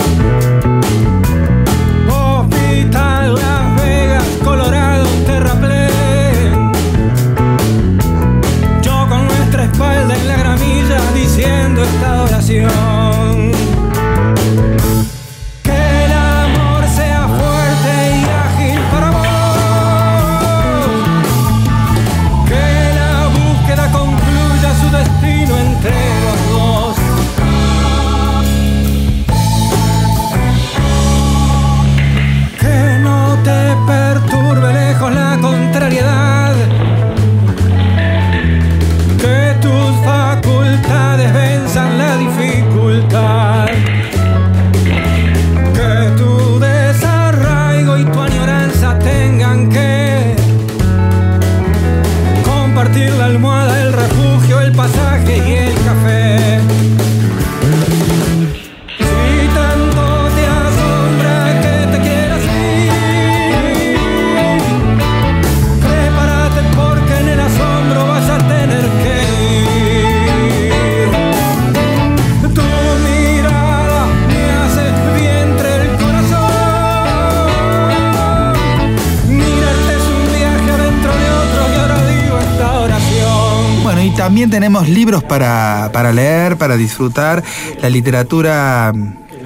Hospital Las Vegas, Colorado, Terraplén. Yo con nuestra espalda en la gramilla diciendo esta oración. También tenemos libros para, para leer, para disfrutar. La literatura,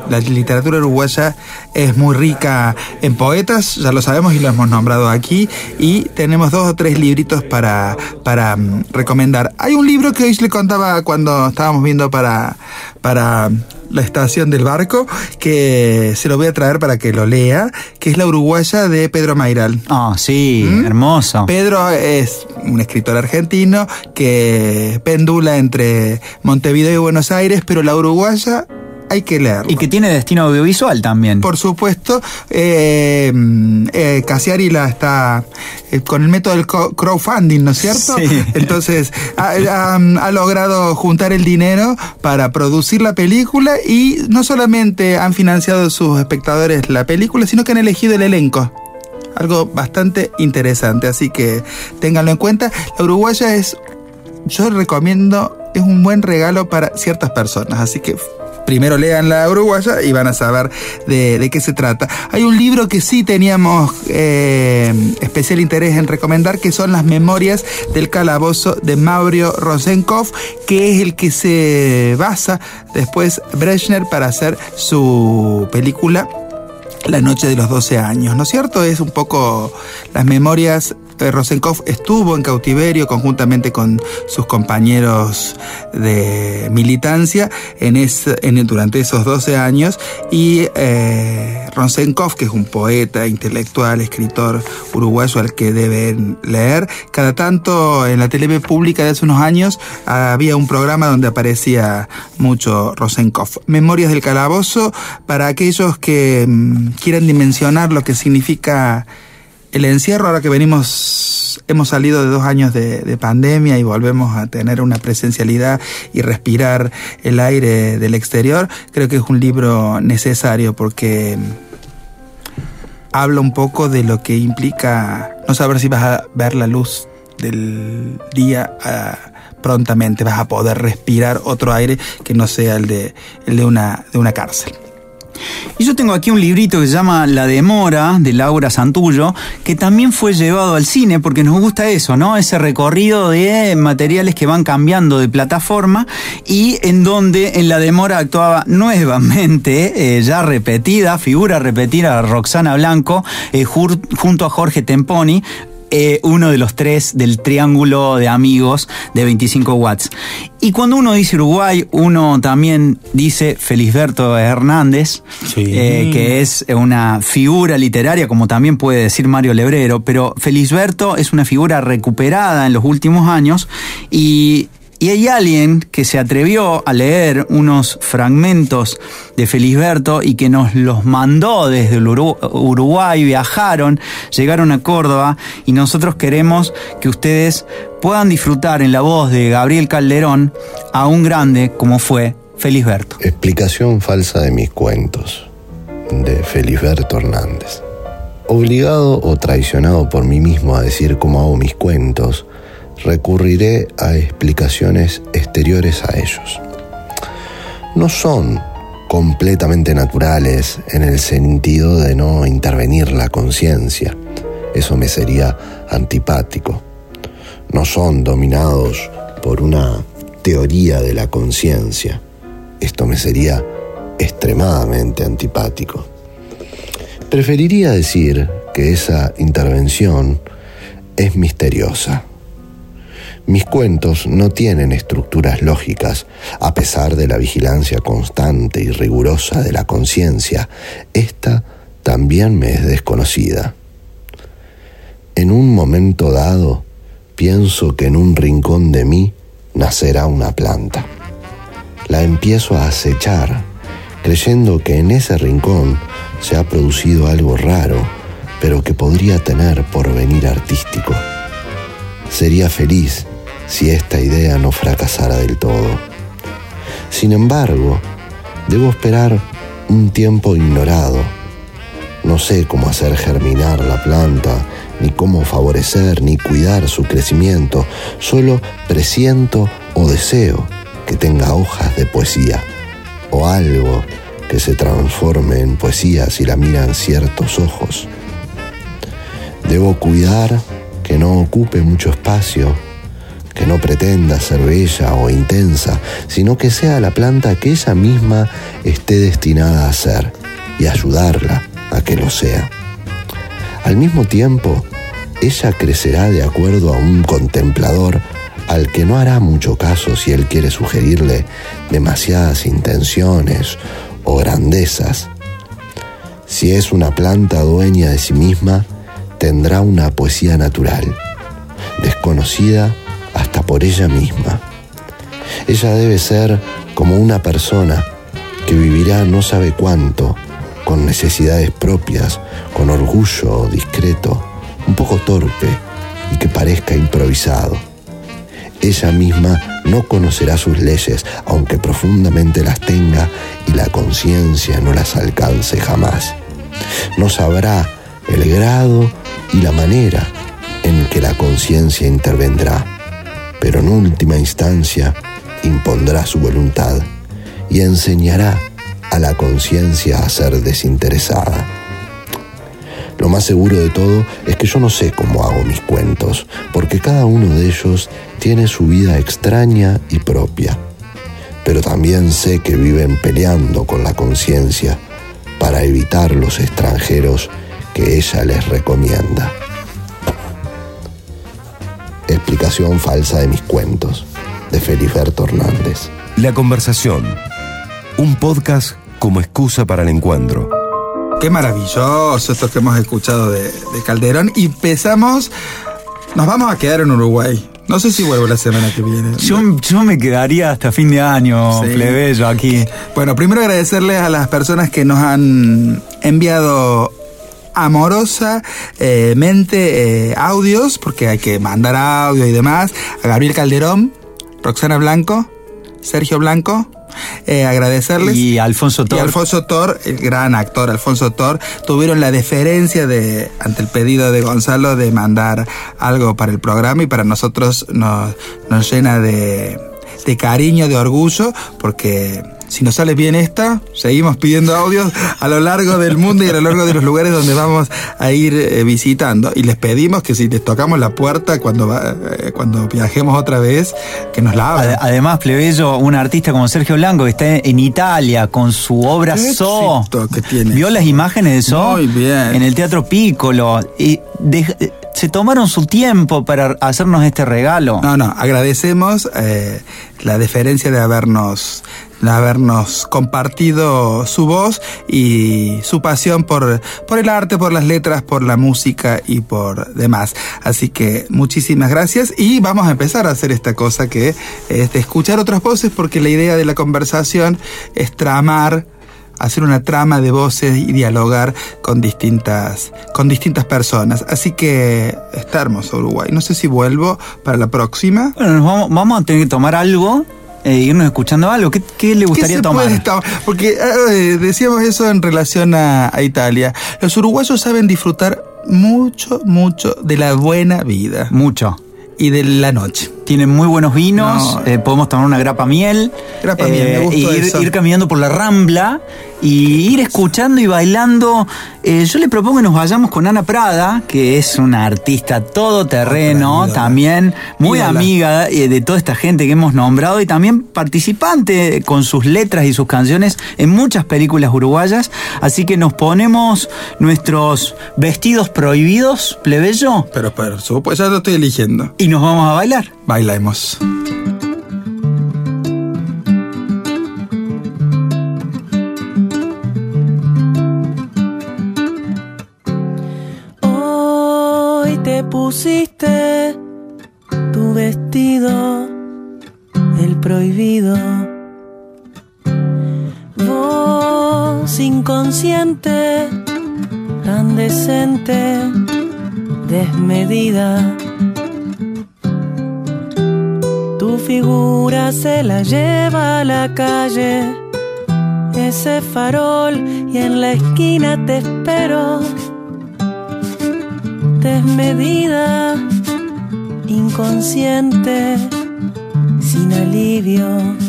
la literatura uruguaya es muy rica en poetas, ya lo sabemos y lo hemos nombrado aquí. Y tenemos dos o tres libritos para, para mm, recomendar. Hay un libro que hoy le contaba cuando estábamos viendo para, para la estación del barco, que se lo voy a traer para que lo lea, que es La Uruguaya de Pedro Mairal. Ah, sí, ¿Mm? hermoso. Pedro es un escritor argentino que pendula entre Montevideo y Buenos Aires, pero la uruguaya hay que leerla. Y que tiene destino audiovisual también. Por supuesto, eh, eh, Casiari la está eh, con el método del crowdfunding, ¿no es cierto? Sí. [LAUGHS] Entonces ha, ha- ha logrado juntar el dinero para producir la película y no solamente han financiado sus espectadores la película, sino que han elegido el elenco. Algo bastante interesante, así que ténganlo en cuenta. La uruguaya es, yo recomiendo, es un buen regalo para ciertas personas, así que primero lean la uruguaya y van a saber de, de qué se trata. Hay un libro que sí teníamos eh, especial interés en recomendar, que son las memorias del calabozo de Mauro Rosenkopf, que es el que se basa después Brechner para hacer su película la noche de los 12 años, ¿no es cierto? Es un poco las memorias. Rosenkopf estuvo en cautiverio conjuntamente con sus compañeros de militancia en en- durante esos 12 años y eh, Rosenkopf, que es un poeta, intelectual, escritor uruguayo al que deben leer, cada tanto en la TV pública de hace unos años había un programa donde aparecía mucho Rosenkopf. Memorias del calabozo para aquellos que mm, quieran dimensionar lo que significa el encierro, ahora que venimos, hemos salido de dos años de, de pandemia y volvemos a tener una presencialidad y respirar el aire del exterior, creo que es un libro necesario porque habla un poco de lo que implica no saber si vas a ver la luz del día ah, prontamente, vas a poder respirar otro aire que no sea el de, el de, una, de una cárcel. Y yo tengo aquí un librito que se llama La Demora, de Laura Santullo, que también fue llevado al cine, porque nos gusta eso, ¿no? Ese recorrido de materiales que van cambiando de plataforma y en donde en La Demora actuaba nuevamente, eh, ya repetida, figura repetida, Roxana Blanco, eh, junto a Jorge Temponi, eh, uno de los tres del triángulo de amigos de 25 watts. Y cuando uno dice Uruguay, uno también dice Felisberto Hernández, Sí. eh, que es una figura literaria, como también puede decir Mario Lebrero, pero Felisberto es una figura recuperada en los últimos años y, y hay alguien que se atrevió a leer unos fragmentos de Felisberto y que nos los mandó desde Uruguay, viajaron, llegaron a Córdoba y nosotros queremos que ustedes puedan disfrutar en la voz de Gabriel Calderón a un grande como fue Felisberto. Explicación falsa de mis cuentos, de Felisberto Hernández. Obligado o traicionado por mí mismo a decir cómo hago mis cuentos, recurriré a explicaciones exteriores a ellos. No son completamente naturales en el sentido de no intervenir la conciencia. Eso me sería antipático. No son dominados por una teoría de la conciencia. Esto me sería extremadamente antipático. Preferiría decir que esa intervención es misteriosa. Mis cuentos no tienen estructuras lógicas, a pesar de la vigilancia constante y rigurosa de la conciencia. Esta también me es desconocida. En un momento dado, pienso que en un rincón de mí nacerá una planta. La empiezo a acechar, creyendo que en ese rincón se ha producido algo raro, pero que podría tener porvenir artístico. Sería feliz si esta idea no fracasara del todo. Sin embargo, debo esperar un tiempo ignorado. No sé cómo hacer germinar la planta, ni cómo favorecer ni cuidar su crecimiento. Solo presiento o deseo que tenga hojas de poesía, o algo que se transforme en poesía si la miran ciertos ojos. Debo cuidar que no ocupe mucho espacio, que no pretenda ser bella o intensa, sino que sea la planta que ella misma esté destinada a ser y ayudarla a que lo sea. Al mismo tiempo, ella crecerá de acuerdo a un contemplador al que no hará mucho caso si él quiere sugerirle demasiadas intenciones o grandezas. Si es una planta dueña de sí misma, tendrá una poesía natural, desconocida por ella misma. Ella debe ser como una persona que vivirá no sabe cuánto con necesidades propias, con orgullo discreto, un poco torpe y que parezca improvisado. Ella misma no conocerá sus leyes, aunque profundamente las tenga y la conciencia no las alcance jamás. No sabrá el grado y la manera en que la conciencia intervendrá, pero en última instancia impondrá su voluntad y enseñará a la conciencia a ser desinteresada. Lo más seguro de todo es que yo no sé cómo hago mis cuentos, porque cada uno de ellos tiene su vida extraña y propia. Pero también sé que viven peleando con la conciencia para evitar los extranjeros que ella les recomienda. Explicación falsa de mis cuentos, de Feliberto Hernández. La conversación. Un podcast como excusa para el encuentro. Qué maravilloso esto que hemos escuchado de, de Calderón. Y empezamos, nos vamos a quedar en Uruguay. No sé si vuelvo la semana que viene. Yo, yo me quedaría hasta fin de año, Sí. plebeyo, aquí. Bueno, primero agradecerles a las personas que nos han enviado amorosamente eh, audios, porque hay que mandar audio y demás. A Gabriel Calderón, Roxana Blanco, Sergio Blanco. eh, agradecerles. Y Alfonso Y Tor. Alfonso Tor, el gran actor Alfonso Tor, tuvieron la deferencia de, ante el pedido de Gonzalo, de mandar algo para el programa y para nosotros nos, nos llena de, de cariño, de orgullo, porque si nos sale bien esta, seguimos pidiendo audios a lo largo del mundo y a lo largo de los lugares donde vamos a ir eh, visitando. Y les pedimos que si les tocamos la puerta cuando, va- eh, cuando viajemos otra vez, que nos la abran. Ade- Además, plebeyo, un artista como Sergio Blanco que está en Italia con su obra So. que tiene. ¿Vio las imágenes de So? Muy bien. En el Teatro Piccolo. Y de- se tomaron su tiempo para hacernos este regalo. No, no, agradecemos eh, la deferencia de habernos, habernos compartido su voz y su pasión por, por el arte, por las letras, por la música y por demás. Así que muchísimas gracias y vamos a empezar a hacer esta cosa que es de escuchar otras voces porque la idea de la conversación es tramar hacer una trama de voces y dialogar con distintas, con distintas personas. Así que está Uruguay. No sé si vuelvo para la próxima. Bueno, vamos, vamos a tener que tomar algo, e irnos escuchando algo. ¿Qué, qué le ¿Qué gustaría se tomar? puede? Porque eh, decíamos eso en relación a, a Italia. Los uruguayos saben disfrutar mucho, mucho de la buena vida Mucho. y de la noche. Tienen muy buenos vinos, No. eh, podemos tomar una grapa miel, Grapa miel, me gustó y ir, eso. ir caminando por la rambla y ir escuchando y bailando. Eh, yo le propongo que nos vayamos con Ana Prada, que es una artista todoterreno, también muy Ídola. amiga eh, de toda esta gente que hemos nombrado y también participante con sus letras y sus canciones en muchas películas uruguayas. Así que nos ponemos nuestros vestidos prohibidos, plebeyo, Pero por supuesto, ya lo estoy eligiendo. y nos vamos a bailar. Bailemos. Hoy te pusiste tu vestido, el prohibido. Voz inconsciente, tan decente, desmedida. Figura se la lleva a la calle, ese farol, y en la esquina te espero desmedida, inconsciente, sin alivio.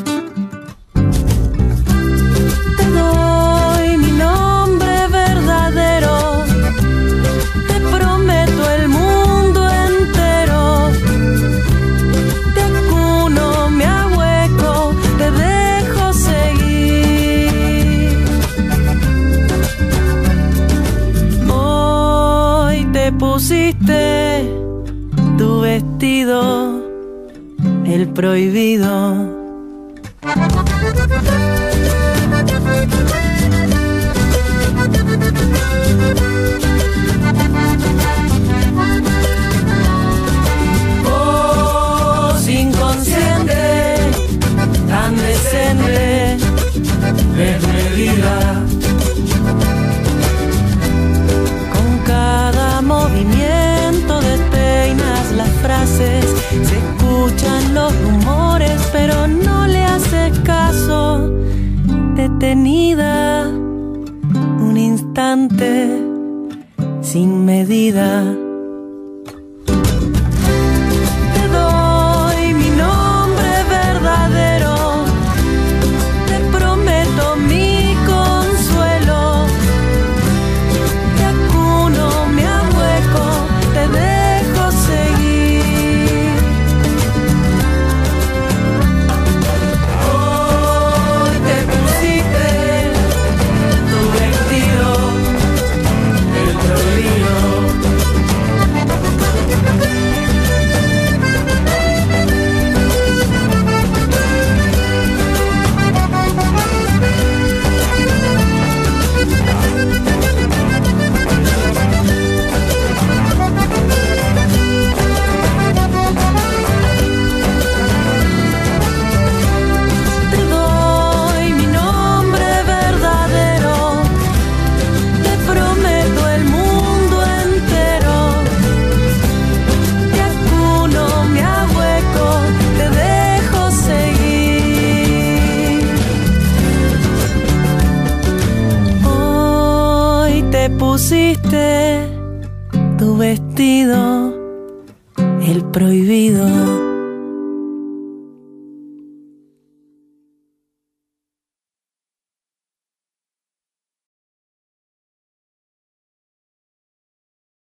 Pusiste tu vestido, el prohibido. Voz inconsciente, tan decente, desmedida. Sin medida.